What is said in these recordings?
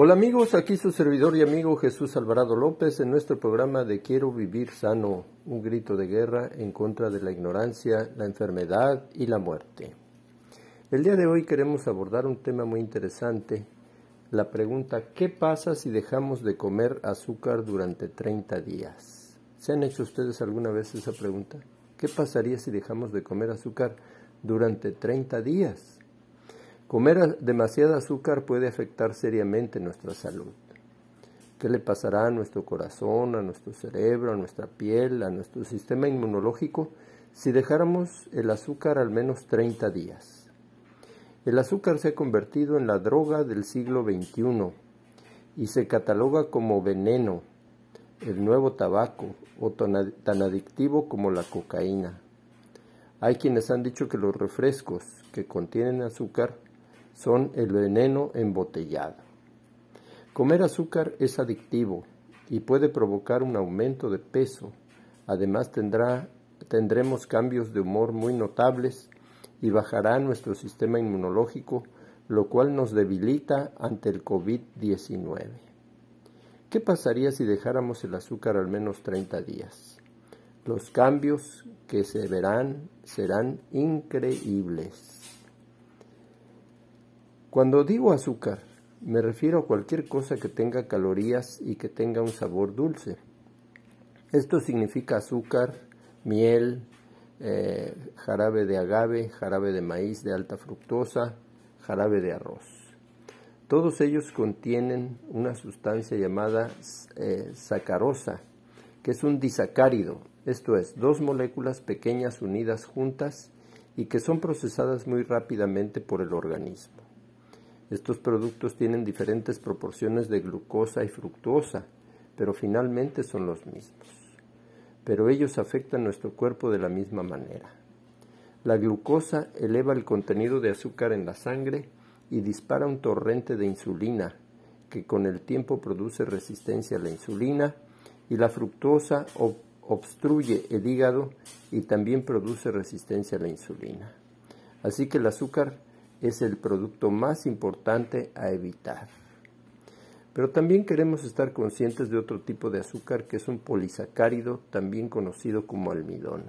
Hola amigos, aquí su servidor y amigo Jesús Alvarado López en nuestro programa de Quiero vivir sano, un grito de guerra en contra de la ignorancia, la enfermedad y la muerte. El día de hoy queremos abordar un tema muy interesante, la pregunta ¿qué pasa si dejamos de comer azúcar durante 30 días? ¿Se han hecho ustedes alguna vez esa pregunta? ¿Qué pasaría si dejamos de comer azúcar durante 30 días? Comer demasiada azúcar puede afectar seriamente nuestra salud. ¿Qué le pasará a nuestro corazón, a nuestro cerebro, a nuestra piel, a nuestro sistema inmunológico si dejáramos el azúcar al menos 30 días? El azúcar se ha convertido en la droga del siglo XXI y se cataloga como veneno, el nuevo tabaco o tan adictivo como la cocaína. Hay quienes han dicho que los refrescos que contienen azúcar son el veneno embotellado. Comer azúcar es adictivo y puede provocar un aumento de peso. Además tendrá, tendremos cambios de humor muy notables y bajará nuestro sistema inmunológico, lo cual nos debilita ante el COVID-19. ¿Qué pasaría si dejáramos el azúcar al menos 30 días? Los cambios que se verán serán increíbles. Cuando digo azúcar, me refiero a cualquier cosa que tenga calorías y que tenga un sabor dulce. Esto significa azúcar, miel, eh, jarabe de agave, jarabe de maíz de alta fructosa, jarabe de arroz. Todos ellos contienen una sustancia llamada eh, sacarosa, que es un disacárido, esto es, dos moléculas pequeñas unidas juntas y que son procesadas muy rápidamente por el organismo. Estos productos tienen diferentes proporciones de glucosa y fructosa, pero finalmente son los mismos. Pero ellos afectan nuestro cuerpo de la misma manera. La glucosa eleva el contenido de azúcar en la sangre y dispara un torrente de insulina, que con el tiempo produce resistencia a la insulina, y la fructosa obstruye el hígado y también produce resistencia a la insulina. Así que el azúcar es el producto más importante a evitar. Pero también queremos estar conscientes de otro tipo de azúcar que es un polisacárido, también conocido como almidón,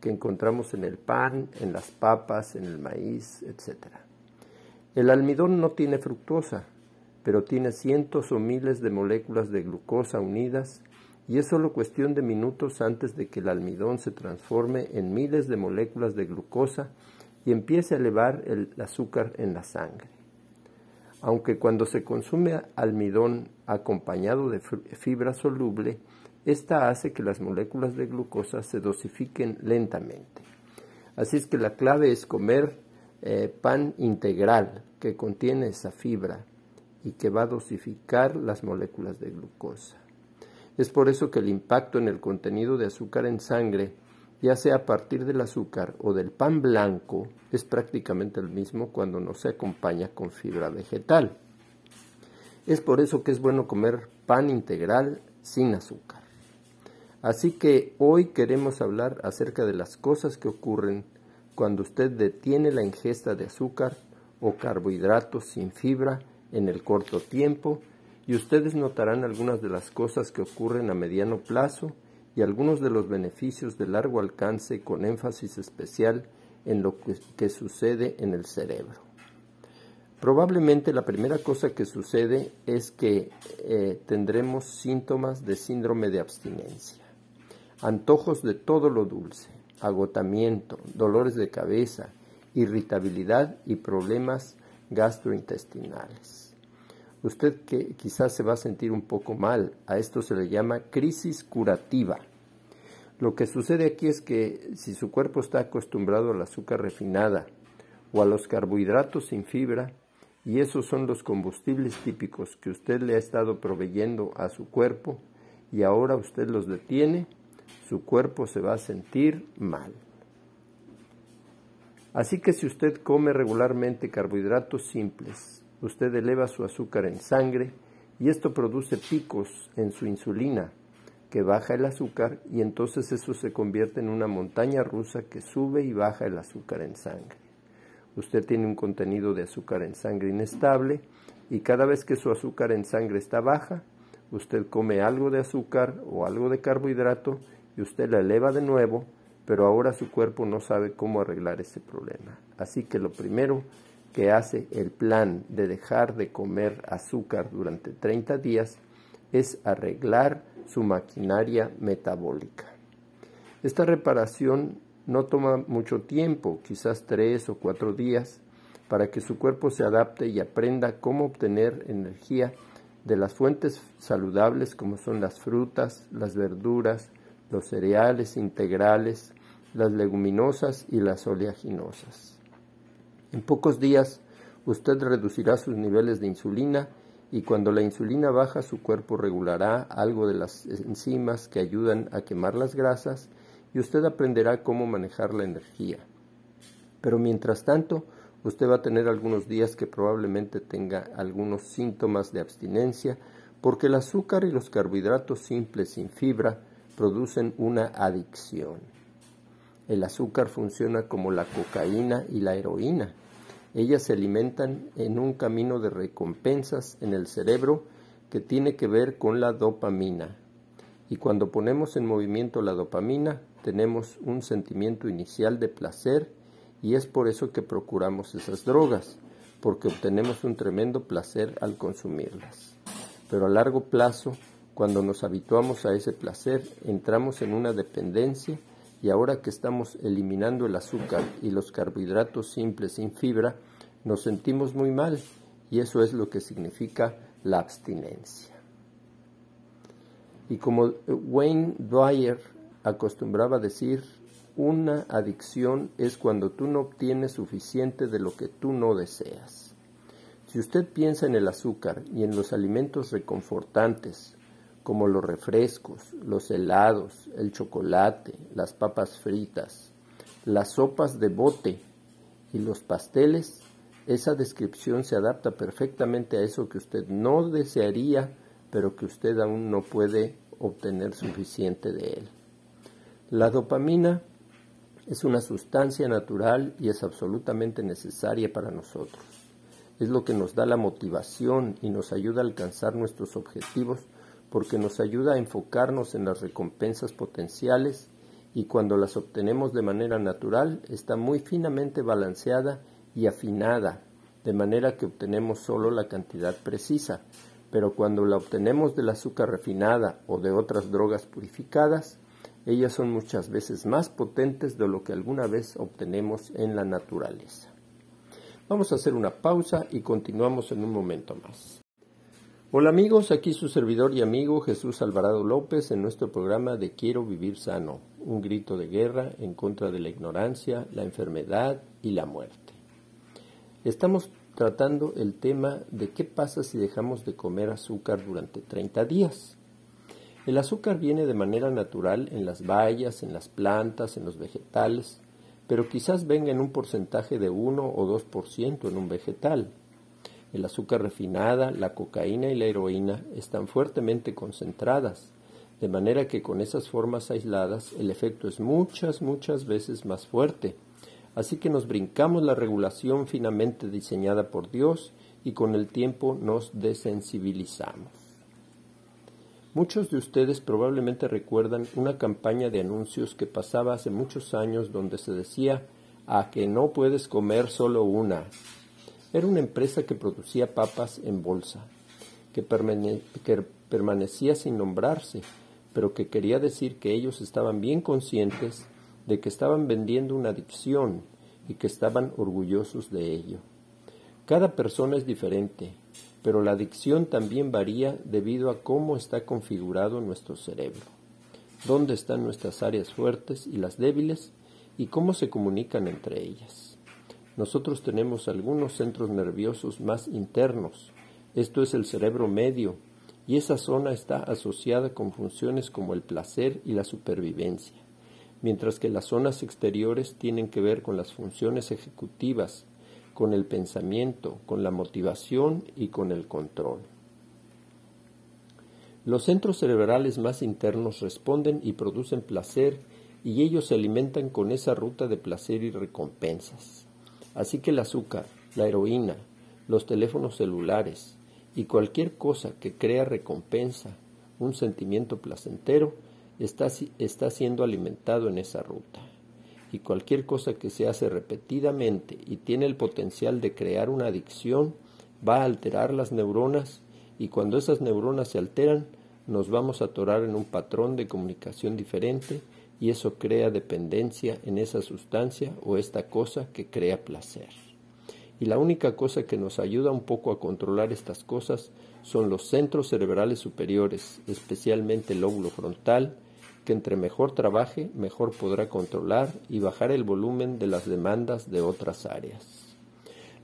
que encontramos en el pan, en las papas, en el maíz, etc. El almidón no tiene fructosa, pero tiene cientos o miles de moléculas de glucosa unidas y es solo cuestión de minutos antes de que el almidón se transforme en miles de moléculas de glucosa y empiece a elevar el azúcar en la sangre. Aunque cuando se consume almidón acompañado de fibra soluble, esta hace que las moléculas de glucosa se dosifiquen lentamente. Así es que la clave es comer eh, pan integral que contiene esa fibra y que va a dosificar las moléculas de glucosa. Es por eso que el impacto en el contenido de azúcar en sangre ya sea a partir del azúcar o del pan blanco, es prácticamente el mismo cuando no se acompaña con fibra vegetal. Es por eso que es bueno comer pan integral sin azúcar. Así que hoy queremos hablar acerca de las cosas que ocurren cuando usted detiene la ingesta de azúcar o carbohidratos sin fibra en el corto tiempo y ustedes notarán algunas de las cosas que ocurren a mediano plazo y algunos de los beneficios de largo alcance con énfasis especial en lo que, sucede en el cerebro. Probablemente la primera cosa que sucede es que eh, tendremos síntomas de síndrome de abstinencia, antojos de todo lo dulce, agotamiento, dolores de cabeza, irritabilidad y problemas gastrointestinales. Usted que quizás se va a sentir un poco mal, a esto se le llama crisis curativa. Lo que sucede aquí es que si su cuerpo está acostumbrado al azúcar refinada o a los carbohidratos sin fibra, y esos son los combustibles típicos que usted le ha estado proveyendo a su cuerpo, y ahora usted los detiene, su cuerpo se va a sentir mal. Así que si usted come regularmente carbohidratos simples, usted eleva su azúcar en sangre y esto produce picos en su insulina, que baja el azúcar y entonces eso se convierte en una montaña rusa que sube y baja el azúcar en sangre. Usted tiene un contenido de azúcar en sangre inestable y cada vez que su azúcar en sangre está baja, usted come algo de azúcar o algo de carbohidrato y usted la eleva de nuevo, pero ahora su cuerpo no sabe cómo arreglar ese problema. Así que lo primero que hace el plan de dejar de comer azúcar durante 30 días es arreglar su maquinaria metabólica. Esta reparación no toma mucho tiempo, quizás tres o cuatro días, para que su cuerpo se adapte y aprenda cómo obtener energía de las fuentes saludables como son las frutas, las verduras, los cereales integrales, las leguminosas y las oleaginosas. En pocos días usted reducirá sus niveles de insulina y cuando la insulina baja su cuerpo regulará algo de las enzimas que ayudan a quemar las grasas y usted aprenderá cómo manejar la energía. Pero mientras tanto, usted va a tener algunos días que probablemente tenga algunos síntomas de abstinencia porque el azúcar y los carbohidratos simples sin fibra producen una adicción. El azúcar funciona como la cocaína y la heroína. Ellas se alimentan en un camino de recompensas en el cerebro que tiene que ver con la dopamina. Y cuando ponemos en movimiento la dopamina, tenemos un sentimiento inicial de placer y es por eso que procuramos esas drogas, porque obtenemos un tremendo placer al consumirlas. Pero a largo plazo, cuando nos habituamos a ese placer, entramos en una dependencia y ahora que estamos eliminando el azúcar y los carbohidratos simples sin fibra, nos sentimos muy mal y eso es lo que significa la abstinencia. Y como Wayne Dwyer acostumbraba decir, una adicción es cuando tú no obtienes suficiente de lo que tú no deseas. Si usted piensa en el azúcar y en los alimentos reconfortantes, como los refrescos, los helados, el chocolate, las papas fritas, las sopas de bote y los pasteles, esa descripción se adapta perfectamente a eso que usted no desearía, pero que usted aún no puede obtener suficiente de él. La dopamina es una sustancia natural y es absolutamente necesaria para nosotros. Es lo que nos da la motivación y nos ayuda a alcanzar nuestros objetivos porque nos ayuda a enfocarnos en las recompensas potenciales y cuando las obtenemos de manera natural está muy finamente balanceada y afinada, de manera que obtenemos solo la cantidad precisa, pero cuando la obtenemos del azúcar refinada o de otras drogas purificadas, ellas son muchas veces más potentes de lo que alguna vez obtenemos en la naturaleza. Vamos a hacer una pausa y continuamos en un momento más. Hola amigos, aquí su servidor y amigo Jesús Alvarado López en nuestro programa de Quiero vivir sano, un grito de guerra en contra de la ignorancia, la enfermedad y la muerte. Estamos tratando el tema de qué pasa si dejamos de comer azúcar durante 30 días. El azúcar viene de manera natural en las bayas, en las plantas, en los vegetales, pero quizás venga en un porcentaje de 1 o 2% en un vegetal el azúcar refinada, la cocaína y la heroína están fuertemente concentradas, de manera que con esas formas aisladas el efecto es muchas, muchas veces más fuerte. Así que nos brincamos la regulación finamente diseñada por Dios y con el tiempo nos desensibilizamos. Muchos de ustedes probablemente recuerdan una campaña de anuncios que pasaba hace muchos años donde se decía a que no puedes comer solo una, era una empresa que producía papas en bolsa, que, permanecía sin nombrarse, pero que quería decir que ellos estaban bien conscientes de que estaban vendiendo una adicción y que estaban orgullosos de ello. Cada persona es diferente, pero la adicción también varía debido a cómo está configurado nuestro cerebro, dónde están nuestras áreas fuertes y las débiles y cómo se comunican entre ellas. Nosotros tenemos algunos centros nerviosos más internos, esto es el cerebro medio, y esa zona está asociada con funciones como el placer y la supervivencia, mientras que las zonas exteriores tienen que ver con las funciones ejecutivas, con el pensamiento, con la motivación y con el control. Los centros cerebrales más internos responden y producen placer y ellos se alimentan con esa ruta de placer y recompensas. Así que el azúcar, la heroína, los teléfonos celulares, Y cualquier cosa que crea recompensa, un sentimiento placentero, está, está siendo alimentado en esa ruta. Y cualquier cosa que se hace repetidamente y tiene el potencial de crear una adicción, va a alterar las neuronas y cuando esas neuronas se alteran, nos vamos a atorar en un patrón de comunicación diferente y eso crea dependencia en esa sustancia o esta cosa que crea placer. Y la única cosa que nos ayuda un poco a controlar estas cosas son los centros cerebrales superiores, especialmente el lóbulo frontal, que entre mejor trabaje, mejor podrá controlar y bajar el volumen de las demandas de otras áreas.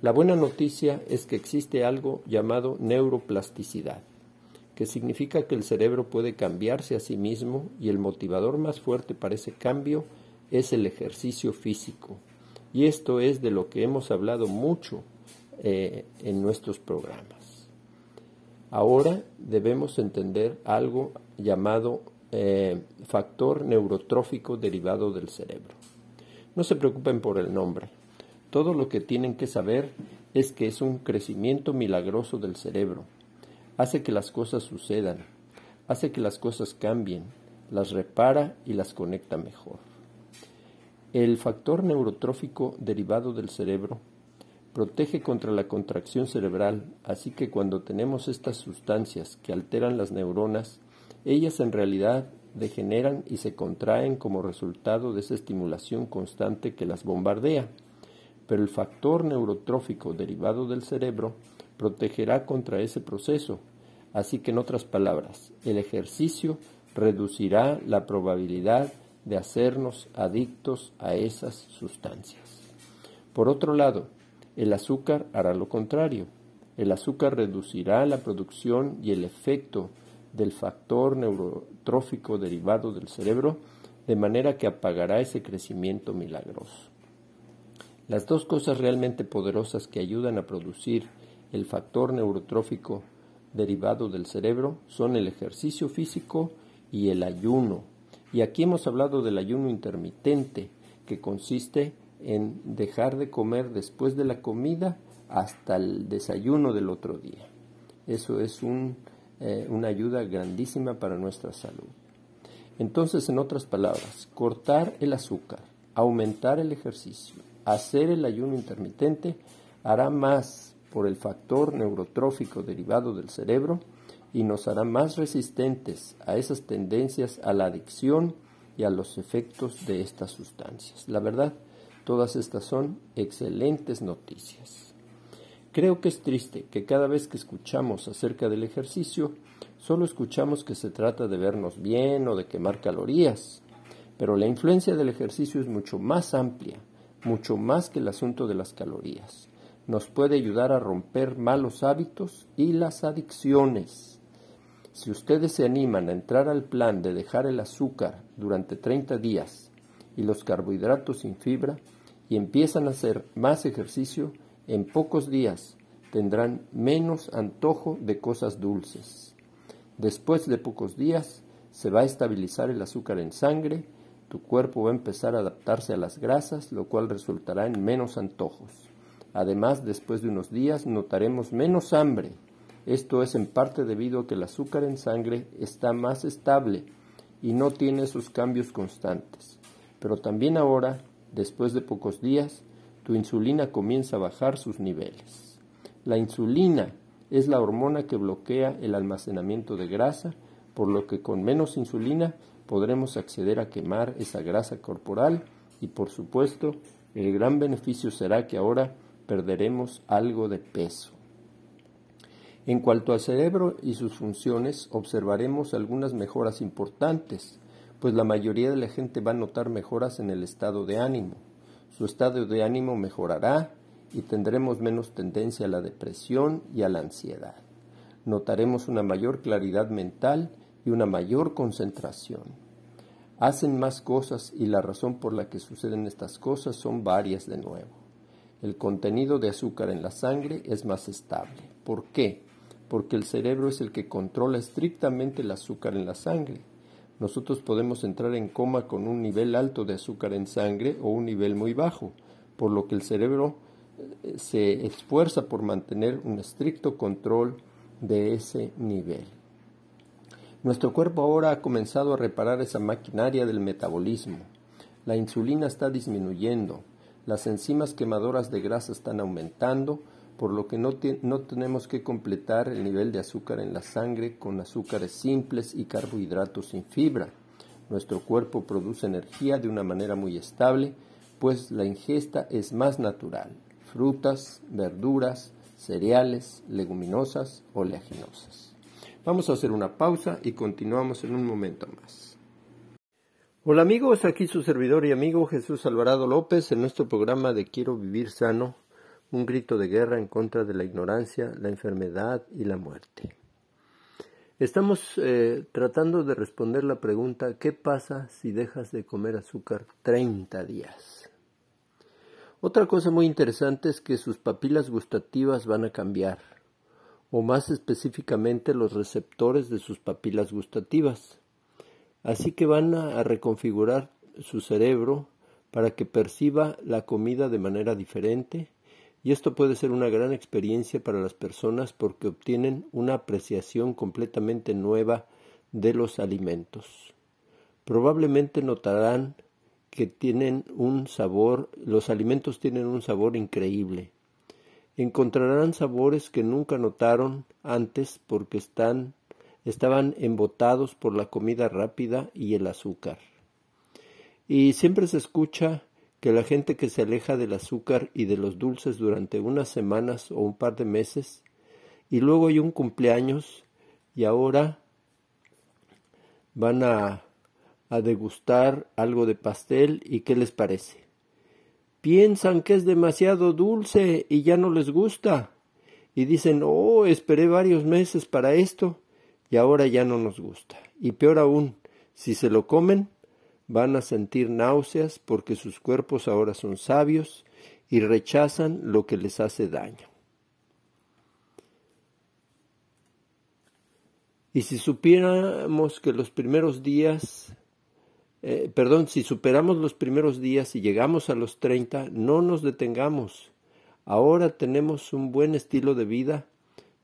La buena noticia es que existe algo llamado neuroplasticidad que significa que el cerebro puede cambiarse a sí mismo y el motivador más fuerte para ese cambio es el ejercicio físico. Y esto es de lo que hemos hablado mucho eh, en nuestros programas. Ahora debemos entender algo llamado eh, factor neurotrófico derivado del cerebro. No se preocupen por el nombre. Todo lo que tienen que saber es que es un crecimiento milagroso del cerebro hace que las cosas sucedan, hace que las cosas cambien, las repara y las conecta mejor. El factor neurotrófico derivado del cerebro protege contra la contracción cerebral, así que cuando tenemos estas sustancias que alteran las neuronas, ellas en realidad degeneran y se contraen como resultado de esa estimulación constante que las bombardea. Pero el factor neurotrófico derivado del cerebro protegerá contra ese proceso. Así que en otras palabras, el ejercicio reducirá la probabilidad de hacernos adictos a esas sustancias. Por otro lado, el azúcar hará lo contrario. El azúcar reducirá la producción y el efecto del factor neurotrófico derivado del cerebro, de manera que apagará ese crecimiento milagroso. Las dos cosas realmente poderosas que ayudan a producir el factor neurotrófico derivado del cerebro son el ejercicio físico y el ayuno. Y aquí hemos hablado del ayuno intermitente, que consiste en dejar de comer después de la comida hasta el desayuno del otro día. Eso es eh, una ayuda grandísima para nuestra salud. Entonces, en otras palabras, cortar el azúcar, aumentar el ejercicio, hacer el ayuno intermitente hará más por el factor neurotrófico derivado del cerebro y nos hará más resistentes a esas tendencias a la adicción y a los efectos de estas sustancias. La verdad, todas estas son excelentes noticias. Creo que es triste que cada vez que escuchamos acerca del ejercicio, solo escuchamos que se trata de vernos bien o de quemar calorías, pero la influencia del ejercicio es mucho más amplia, mucho más que el asunto de las calorías nos puede ayudar a romper malos hábitos y las adicciones. Si ustedes se animan a entrar al plan de dejar el azúcar durante 30 días y los carbohidratos sin fibra y empiezan a hacer más ejercicio, en pocos días tendrán menos antojo de cosas dulces. Después de pocos días se va a estabilizar el azúcar en sangre, tu cuerpo va a empezar a adaptarse a las grasas, lo cual resultará en menos antojos. Además, después de unos días notaremos menos hambre. Esto es en parte debido a que el azúcar en sangre está más estable y no tiene sus cambios constantes. Pero también ahora, después de pocos días, tu insulina comienza a bajar sus niveles. La insulina es la hormona que bloquea el almacenamiento de grasa, por lo que con menos insulina podremos acceder a quemar esa grasa corporal y por supuesto el gran beneficio será que ahora perderemos algo de peso. En cuanto al cerebro y sus funciones, observaremos algunas mejoras importantes, pues la mayoría de la gente va a notar mejoras en el estado de ánimo. Su estado de ánimo mejorará y tendremos menos tendencia a la depresión y a la ansiedad. Notaremos una mayor claridad mental y una mayor concentración. Hacen más cosas y la razón por la que suceden estas cosas son varias de nuevo el contenido de azúcar en la sangre es más estable. ¿Por qué? Porque el cerebro es el que controla estrictamente el azúcar en la sangre. Nosotros podemos entrar en coma con un nivel alto de azúcar en sangre o un nivel muy bajo, por lo que el cerebro eh, se esfuerza por mantener un estricto control de ese nivel. Nuestro cuerpo ahora ha comenzado a reparar esa maquinaria del metabolismo. La insulina está disminuyendo, las enzimas quemadoras de grasa están aumentando, por lo que no, no, tenemos que completar el nivel de azúcar en la sangre con azúcares simples y carbohidratos sin fibra. Nuestro cuerpo produce energía de una manera muy estable, pues la ingesta es más natural. Frutas, verduras, cereales, leguminosas, oleaginosas. Vamos a hacer una pausa y continuamos en un momento más. Hola amigos, aquí su servidor y amigo Jesús Alvarado López en nuestro programa de Quiero vivir sano, un grito de guerra en contra de la ignorancia, la enfermedad y la muerte. Estamos eh, tratando de responder la pregunta ¿qué pasa si dejas de comer azúcar 30 días? Otra cosa muy interesante es que sus papilas gustativas van a cambiar, o más específicamente los receptores de sus papilas gustativas. Así que van a reconfigurar su cerebro para que perciba la comida de manera diferente y esto puede ser una gran experiencia para las personas porque obtienen una apreciación completamente nueva de los alimentos. Probablemente notarán que tienen un sabor, los alimentos tienen un sabor increíble. Encontrarán sabores que nunca notaron antes porque están, estaban embotados por la comida rápida y el azúcar. Y siempre se escucha que la gente que se aleja del azúcar y de los dulces durante unas semanas o un par de meses, y luego hay un cumpleaños y ahora van a, a degustar algo de pastel y qué les parece. Piensan que es demasiado dulce y ya no les gusta. Y dicen, oh, esperé varios meses para esto y ahora ya no nos gusta. Y peor aún, si se lo comen, van a sentir náuseas porque sus cuerpos ahora son sabios y rechazan lo que les hace daño. Y si supiéramos que los primeros días, eh, perdón, si superamos los primeros días y llegamos a los 30, no nos detengamos. Ahora tenemos un buen estilo de vida,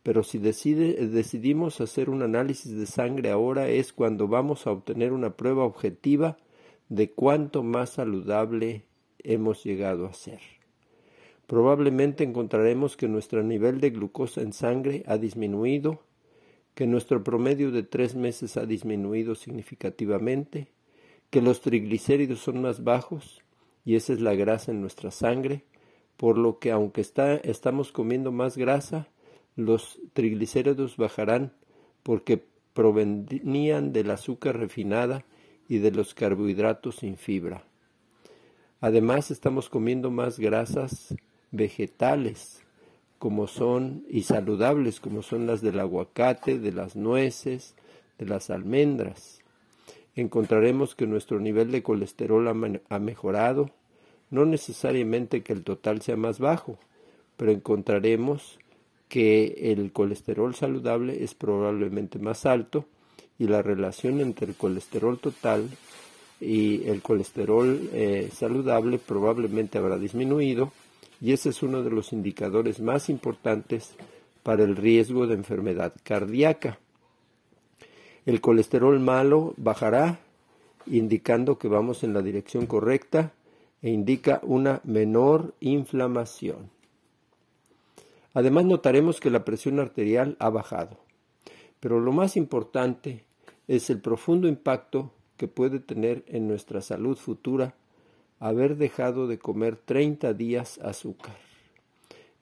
pero si decide, decidimos hacer un análisis de sangre ahora es cuando vamos a obtener una prueba objetiva de cuánto más saludable hemos llegado a ser. Probablemente encontraremos que nuestro nivel de glucosa en sangre ha disminuido, que nuestro promedio de tres meses ha disminuido significativamente, que los triglicéridos son más bajos, y esa es la grasa en nuestra sangre, por lo que aunque está, estamos comiendo más grasa, los triglicéridos bajarán porque provenían del azúcar refinada y de los carbohidratos sin fibra. Además estamos comiendo más grasas vegetales como son y saludables como son las del aguacate, de las nueces, de las almendras. Encontraremos que nuestro nivel de colesterol ha, mejorado, no necesariamente que el total sea más bajo, pero encontraremos que el colesterol saludable es probablemente más alto y la relación entre el colesterol total y el colesterol eh, saludable probablemente habrá disminuido y ese es uno de los indicadores más importantes para el riesgo de enfermedad cardíaca. El colesterol malo bajará, indicando que vamos en la dirección correcta e indica una menor inflamación. Además notaremos que la presión arterial ha bajado. Pero lo más importante es el profundo impacto que puede tener en nuestra salud futura haber dejado de comer 30 días azúcar.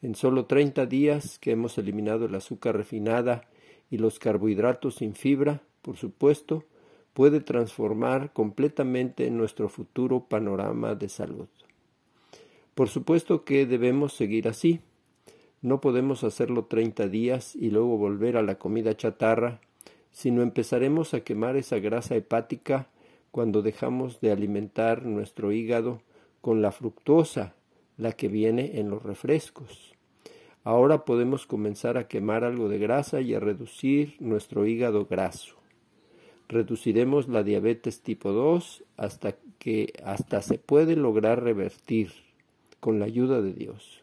En solo 30 días que hemos eliminado el azúcar refinada y los carbohidratos sin fibra, por supuesto, puede transformar completamente nuestro futuro panorama de salud. Por supuesto que debemos seguir así. No podemos hacerlo 30 días y luego volver a la comida chatarra sino empezaremos a quemar esa grasa hepática cuando dejamos de alimentar nuestro hígado con la fructosa, la que viene en los refrescos. Ahora podemos comenzar a quemar algo de grasa y a reducir nuestro hígado graso. Reduciremos la diabetes tipo 2 hasta que hasta se puede lograr revertir con la ayuda de Dios.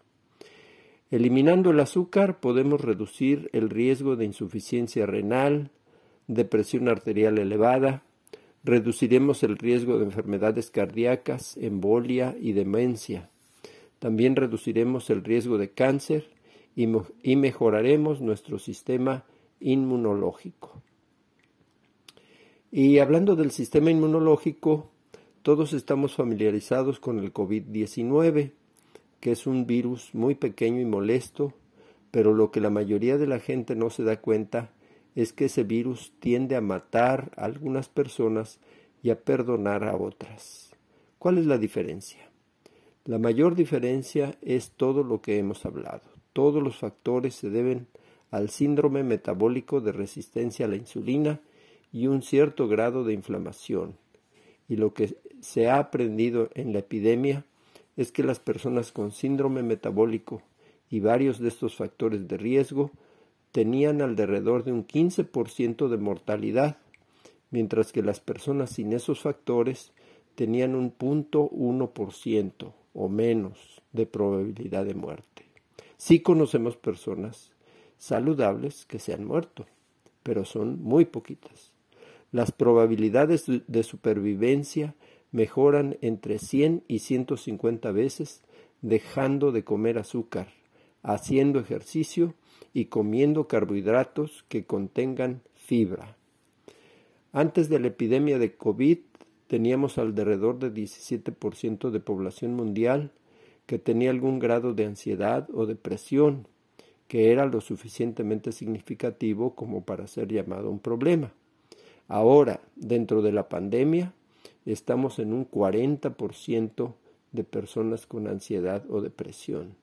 Eliminando el azúcar podemos reducir el riesgo de insuficiencia renal, de presión arterial elevada, reduciremos el riesgo de enfermedades cardíacas, embolia y demencia. También reduciremos el riesgo de cáncer y, mejoraremos nuestro sistema inmunológico. Y hablando del sistema inmunológico, todos estamos familiarizados con el COVID-19, que es un virus muy pequeño y molesto, pero lo que la mayoría de la gente no se da cuenta es que ese virus tiende a matar a algunas personas y a perdonar a otras. ¿Cuál es la diferencia? La mayor diferencia es todo lo que hemos hablado. Todos los factores se deben al síndrome metabólico de resistencia a la insulina y un cierto grado de inflamación. Y lo que se ha aprendido en la epidemia es que las personas con síndrome metabólico y varios de estos factores de riesgo tenían alrededor de un 15% de mortalidad, mientras que las personas sin esos factores tenían un punto ciento o menos de probabilidad de muerte. Sí conocemos personas saludables que se han muerto, pero son muy poquitas. Las probabilidades de supervivencia mejoran entre 100 y 150 veces dejando de comer azúcar, haciendo ejercicio y comiendo carbohidratos que contengan fibra. Antes de la epidemia de COVID teníamos alrededor de 17% de población mundial que tenía algún grado de ansiedad o depresión, que era lo suficientemente significativo como para ser llamado un problema. Ahora, dentro de la pandemia, estamos en un 40% de personas con ansiedad o depresión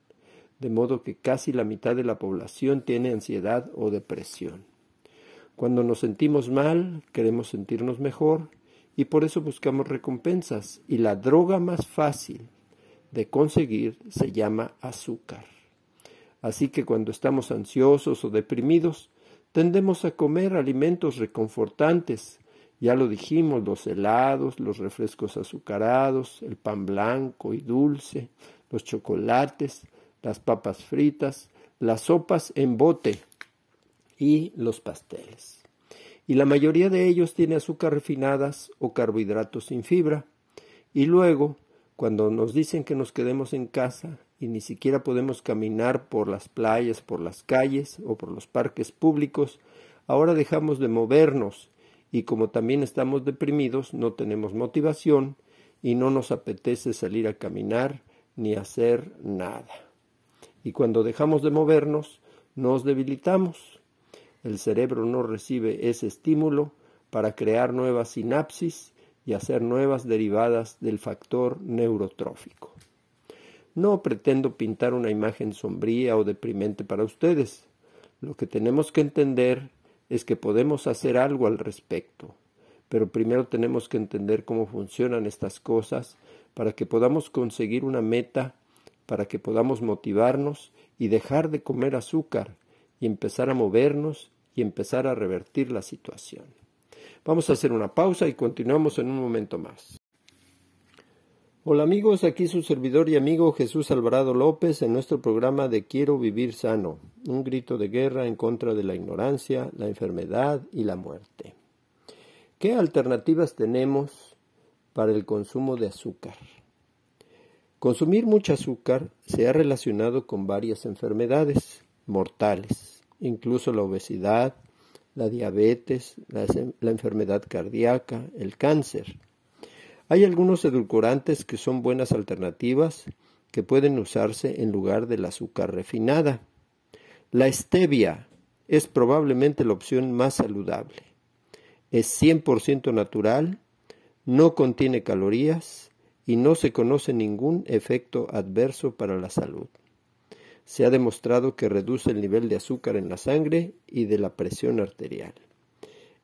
de modo que casi la mitad de la población tiene ansiedad o depresión. Cuando nos sentimos mal, queremos sentirnos mejor y por eso buscamos recompensas y la droga más fácil de conseguir se llama azúcar. Así que cuando estamos ansiosos o deprimidos, tendemos a comer alimentos reconfortantes. Ya lo dijimos, los helados, los refrescos azucarados, el pan blanco y dulce, los chocolates, las papas fritas, las sopas en bote y los pasteles. Y la mayoría de ellos tiene azúcar refinadas o carbohidratos sin fibra. Y luego, cuando nos dicen que nos quedemos en casa y ni siquiera podemos caminar por las playas, por las calles o por los parques públicos, ahora dejamos de movernos y como también estamos deprimidos, no tenemos motivación y no nos apetece salir a caminar ni hacer nada y cuando dejamos de movernos nos debilitamos. El cerebro no recibe ese estímulo para crear nuevas sinapsis y hacer nuevas derivadas del factor neurotrófico. No pretendo pintar una imagen sombría o deprimente para ustedes. Lo que tenemos que entender es que podemos hacer algo al respecto, pero primero tenemos que entender cómo funcionan estas cosas para que podamos conseguir una meta para que podamos motivarnos y dejar de comer azúcar y empezar a movernos y empezar a revertir la situación. Vamos a hacer una pausa y continuamos en un momento más. Hola amigos, aquí su servidor y amigo Jesús Alvarado López en nuestro programa de Quiero vivir sano, un grito de guerra en contra de la ignorancia, la enfermedad y la muerte. ¿Qué alternativas tenemos para el consumo de azúcar? Consumir mucho azúcar se ha relacionado con varias enfermedades mortales, incluso la obesidad, la diabetes, la, enfermedad cardíaca, el cáncer. Hay algunos edulcorantes que son buenas alternativas que pueden usarse en lugar del azúcar refinada. La stevia es probablemente la opción más saludable. Es 100% natural, no contiene calorías, y no se conoce ningún efecto adverso para la salud. Se ha demostrado que reduce el nivel de azúcar en la sangre y de la presión arterial.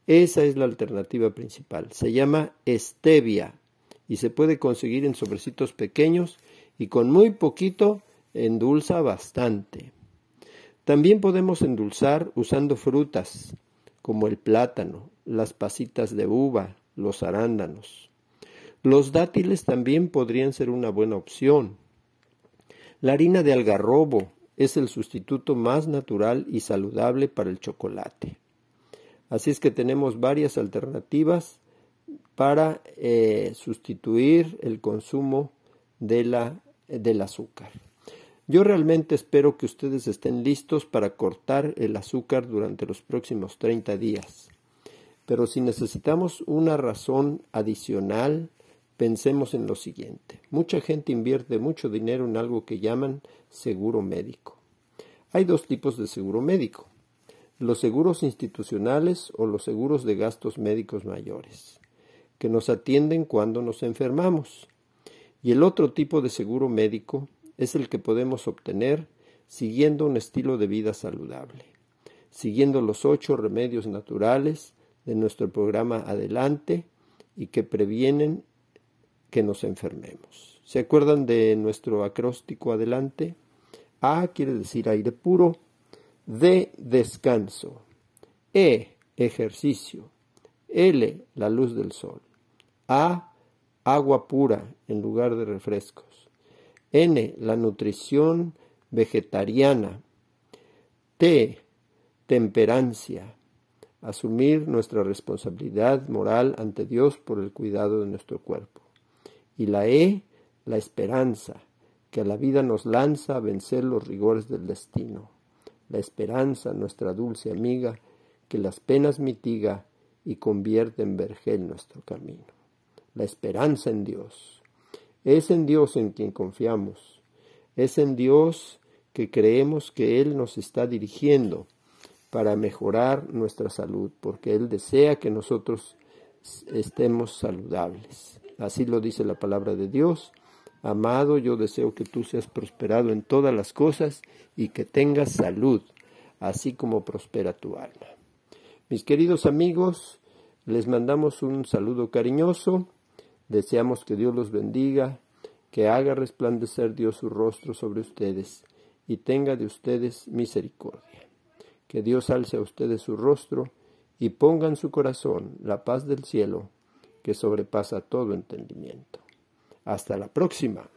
Esa es la alternativa principal. Se llama stevia y se puede conseguir en sobrecitos pequeños y con muy poquito endulza bastante. También podemos endulzar usando frutas como el plátano, las pasitas de uva, los arándanos. Los dátiles también podrían ser una buena opción. La harina de algarrobo es el sustituto más natural y saludable para el chocolate. Así es que tenemos varias alternativas para eh, sustituir el consumo de la, del azúcar. Yo realmente espero que ustedes estén listos para cortar el azúcar durante los próximos 30 días. Pero si necesitamos una razón adicional, pensemos en lo siguiente. Mucha gente invierte mucho dinero en algo que llaman seguro médico. Hay dos tipos de seguro médico, los seguros institucionales o los seguros de gastos médicos mayores, que nos atienden cuando nos enfermamos. Y el otro tipo de seguro médico es el que podemos obtener siguiendo un estilo de vida saludable, siguiendo los ocho remedios naturales de nuestro programa Adelante y que previenen que nos enfermemos. ¿Se acuerdan de nuestro acróstico adelante? A quiere decir aire puro, D descanso, E ejercicio, L la luz del sol, A agua pura en lugar de refrescos, N la nutrición vegetariana, T temperancia, asumir nuestra responsabilidad moral ante Dios por el cuidado de nuestro cuerpo y la E, la esperanza, que a la vida nos lanza a vencer los rigores del destino. La esperanza, nuestra dulce amiga, que las penas mitiga y convierte en vergel nuestro camino. La esperanza en Dios. Es en Dios en quien confiamos. Es en Dios que creemos que Él nos está dirigiendo para mejorar nuestra salud, porque Él desea que nosotros estemos saludables. Así lo dice la palabra de Dios. Amado, yo deseo que tú seas prosperado en todas las cosas y que tengas salud, así como prospera tu alma. Mis queridos amigos, les mandamos un saludo cariñoso. Deseamos que Dios los bendiga, que haga resplandecer Dios su rostro sobre ustedes y tenga de ustedes misericordia. Que Dios alce a ustedes su rostro y ponga en su corazón la paz del cielo que sobrepasa todo entendimiento. Hasta la próxima.